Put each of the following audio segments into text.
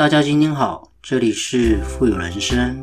大家今天好，这里是富有人生。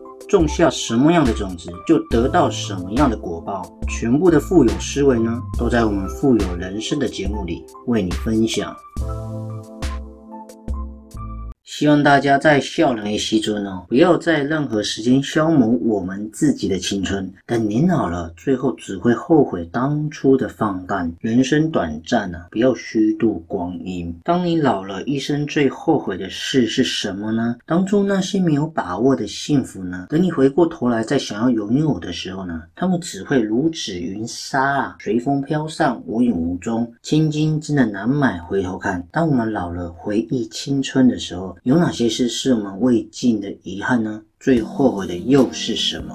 种下什么样的种子，就得到什么样的果报。全部的富有思维呢，都在我们富有人生的节目里为你分享。希望大家在笑脸时尊哦，不要在任何时间消磨我们自己的青春。等年老了，最后只会后悔当初的放荡。人生短暂啊，不要虚度光阴。当你老了，一生最后悔的事是什么呢？当初那些没有把握的幸福呢？等你回过头来再想要拥有的时候呢？他们只会如纸云沙啊，随风飘散，无影无踪。千金真的难买回头看。当我们老了，回忆青春的时候。有哪些事是我们未尽的遗憾呢？最后悔的又是什么？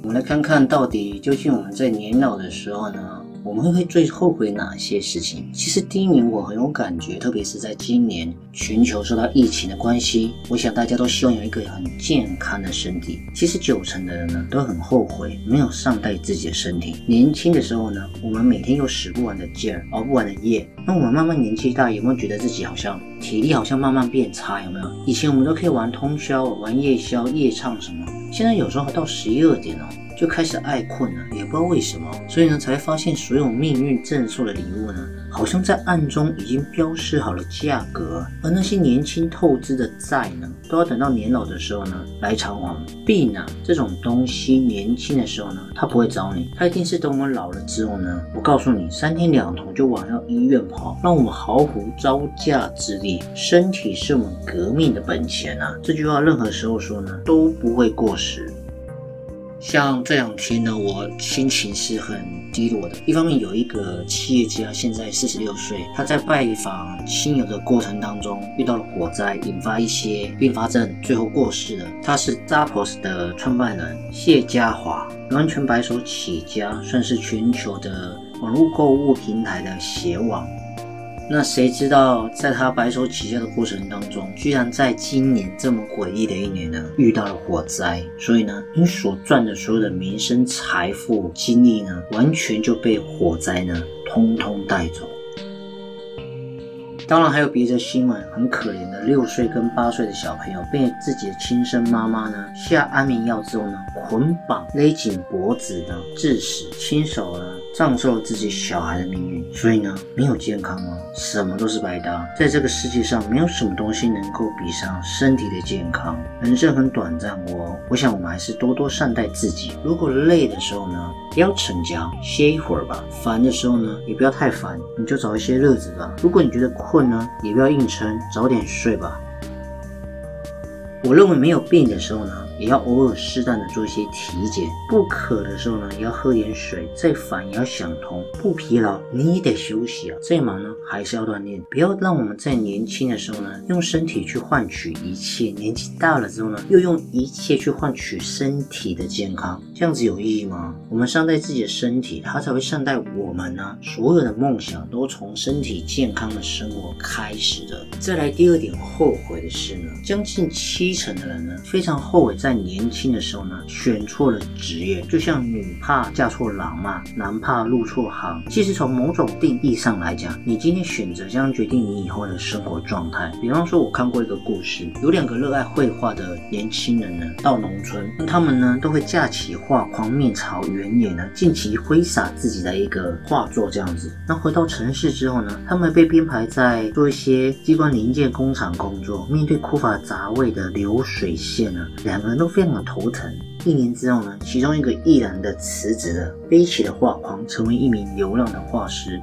我们来看看到底究竟我们在年老的时候呢？我们会会最后悔哪些事情？其实第一名我很有感觉，特别是在今年全球受到疫情的关系，我想大家都希望有一个很健康的身体。其实九成的人呢都很后悔没有善待自己的身体。年轻的时候呢，我们每天有使不完的劲儿，熬不完的夜。那我们慢慢年纪大，有没有觉得自己好像体力好像慢慢变差？有没有？以前我们都可以玩通宵、玩夜宵、夜唱什么，现在有时候到十一二点哦。就开始爱困了，也不知道为什么，所以呢，才发现所有命运赠送的礼物呢，好像在暗中已经标示好了价格，而那些年轻透支的债呢，都要等到年老的时候呢来偿还。病呢，这种东西，年轻的时候呢，他不会找你，他一定是等我们老了之后呢，我告诉你，三天两头就往要医院跑，让我们毫无招架之力。身体是我们革命的本钱啊，这句话任何时候说呢，都不会过时。像这两天呢，我心情是很低落的。一方面有一个企业家，现在四十六岁，他在拜访亲友的过程当中遇到了火灾，引发一些并发症，最后过世了。他是 Zappos 的创办人谢家华，完全白手起家，算是全球的网络购物平台的鞋王。那谁知道，在他白手起家的过程当中，居然在今年这么诡异的一年呢，遇到了火灾。所以呢，你所赚的所有的名声、财富、精力呢，完全就被火灾呢，通通带走。当然还有别的新闻，很可怜的六岁跟八岁的小朋友被自己的亲生妈妈呢下安眠药之后呢，捆绑勒紧脖子呢致死，亲手呢葬送了自己小孩的命运。所以呢，没有健康吗？什么都是白搭。在这个世界上，没有什么东西能够比上身体的健康。人生很短暂，我我想我们还是多多善待自己。如果累的时候呢，不要逞强，歇一会儿吧。烦的时候呢，也不要太烦，你就找一些乐子吧。如果你觉得，困呢，也不要硬撑，早点睡吧。我认为没有病的时候呢。也要偶尔适当的做一些体检，不渴的时候呢，也要喝点水。再烦也要想通，不疲劳你也得休息啊。再忙呢，还是要锻炼。不要让我们在年轻的时候呢，用身体去换取一切；年纪大了之后呢，又用一切去换取身体的健康，这样子有意义吗？我们善待自己的身体，它才会善待我们呢。所有的梦想都从身体健康的生活开始的。再来第二点后悔的是呢，将近七成的人呢，非常后悔在。在年轻的时候呢，选错了职业，就像女怕嫁错郎嘛，男怕入错行。其实从某种定义上来讲，你今天选择将决定你以后的生活状态。比方说，我看过一个故事，有两个热爱绘画的年轻人呢，到农村，他们呢都会架起画框，面朝原野呢，尽情挥洒自己的一个画作这样子。那回到城市之后呢，他们被编排在做一些机关零件工厂工作，面对枯乏杂味的流水线呢，两个人。都非常的头疼。一年之后呢，其中一个毅然的辞职了，背起了画框，成为一名流浪的画师。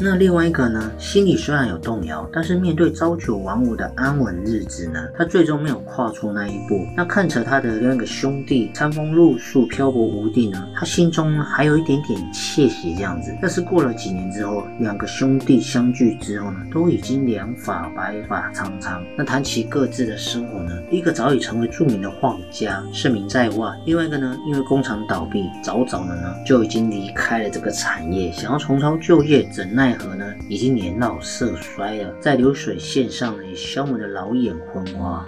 那另外一个呢，心里虽然有动摇，但是面对朝九晚五的安稳日子呢，他最终没有跨出那一步。那看着他的另一个兄弟餐风露宿、漂泊无定呢，他心中呢还有一点点窃喜这样子。但是过了几年之后，两个兄弟相聚之后呢，都已经两发白发苍苍。那谈起各自的生活呢，一个早已成为著名的画家，盛名在外；另外一个呢，因为工厂倒闭，早早的呢就已经离开了这个产业，想要重操旧业，怎奈。奈何呢？已经年老色衰了，在流水线上呢，也消磨的老眼昏花。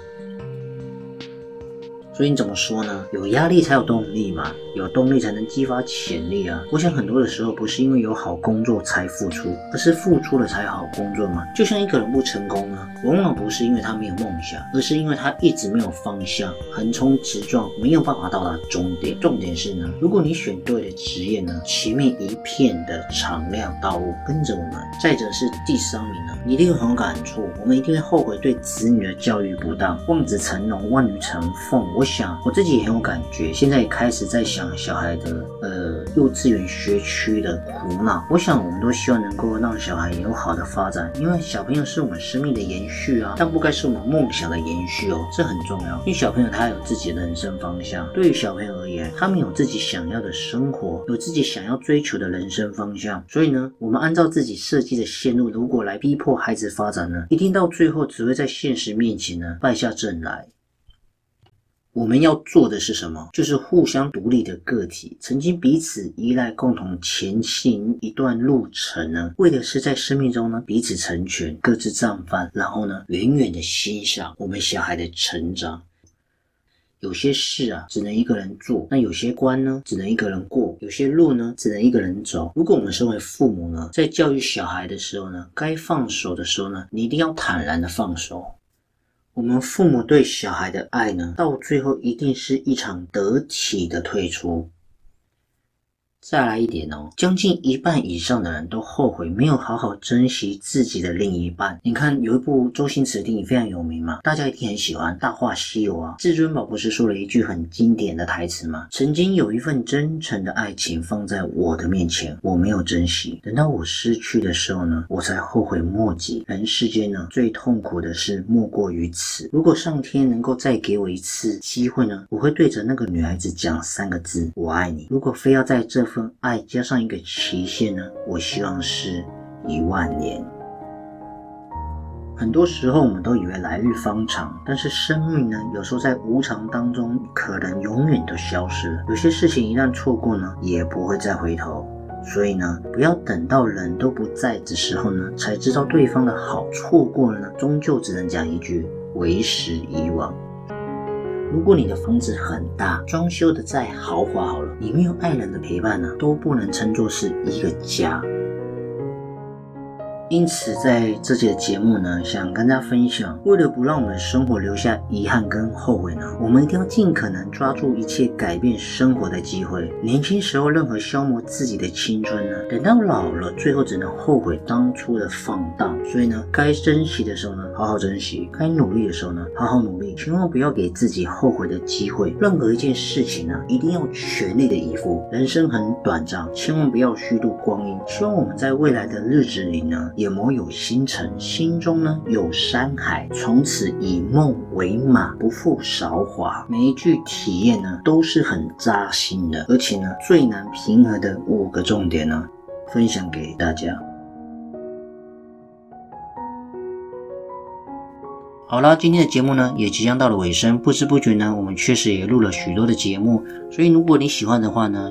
所以你怎么说呢？有压力才有动力嘛，有动力才能激发潜力啊！我想很多的时候不是因为有好工作才付出，而是付出了才有好工作嘛。就像一个人不成功呢，往往不是因为他没有梦想，而是因为他一直没有方向，横冲直撞，没有办法到达终点。重点是呢，如果你选对了职业呢，前面一片的敞亮道路跟着我们。再者是第三名呢，一定会很有感触，我们一定会后悔对子女的教育不当，望子成龙，望女成凤。我。想我自己也很有感觉，现在也开始在想小孩的呃幼稚园学区的苦恼。我想我们都希望能够让小孩有好的发展，因为小朋友是我们生命的延续啊，但不该是我们梦想的延续哦，这很重要。因为小朋友他有自己的人生方向，对于小朋友而言，他们有自己想要的生活，有自己想要追求的人生方向。所以呢，我们按照自己设计的线路，如果来逼迫孩子发展呢，一定到最后只会在现实面前呢败下阵来。我们要做的是什么？就是互相独立的个体，曾经彼此依赖，共同前行一段路程呢？为的是在生命中呢彼此成全，各自绽放，然后呢远远的欣赏我们小孩的成长。有些事啊，只能一个人做；那有些关呢，只能一个人过；有些路呢，只能一个人走。如果我们身为父母呢，在教育小孩的时候呢，该放手的时候呢，你一定要坦然的放手。我们父母对小孩的爱呢，到最后一定是一场得体的退出。再来一点哦，将近一半以上的人都后悔没有好好珍惜自己的另一半。你看有一部周星驰的电影非常有名嘛，大家一定很喜欢《大话西游》啊。至尊宝不是说了一句很经典的台词吗？曾经有一份真诚的爱情放在我的面前，我没有珍惜，等到我失去的时候呢，我才后悔莫及。人世间呢，最痛苦的事莫过于此。如果上天能够再给我一次机会呢，我会对着那个女孩子讲三个字：我爱你。如果非要在这。份爱加上一个期限呢？我希望是一万年。很多时候我们都以为来日方长，但是生命呢，有时候在无常当中可能永远都消失了。有些事情一旦错过呢，也不会再回头。所以呢，不要等到人都不在的时候呢，才知道对方的好。错过了呢，终究只能讲一句为时已晚。如果你的房子很大，装修的再豪华好了，你没有爱人的陪伴呢，都不能称作是一个家。因此，在这节节目呢，想跟大家分享，为了不让我们生活留下遗憾跟后悔呢，我们一定要尽可能抓住一切改变生活的机会。年轻时候任何消磨自己的青春呢，等到老了，最后只能后悔当初的放荡。所以呢，该珍惜的时候呢，好好珍惜；该努力的时候呢，好好努力。千万不要给自己后悔的机会。任何一件事情呢，一定要全力的以赴。人生很短暂，千万不要虚度光阴。希望我们在未来的日子里呢。眼眸有星辰，心中呢有山海，从此以梦为马，不负韶华。每一句体验呢都是很扎心的，而且呢最难平和的五个重点呢，分享给大家。好了，今天的节目呢也即将到了尾声，不知不觉呢我们确实也录了许多的节目，所以如果你喜欢的话呢，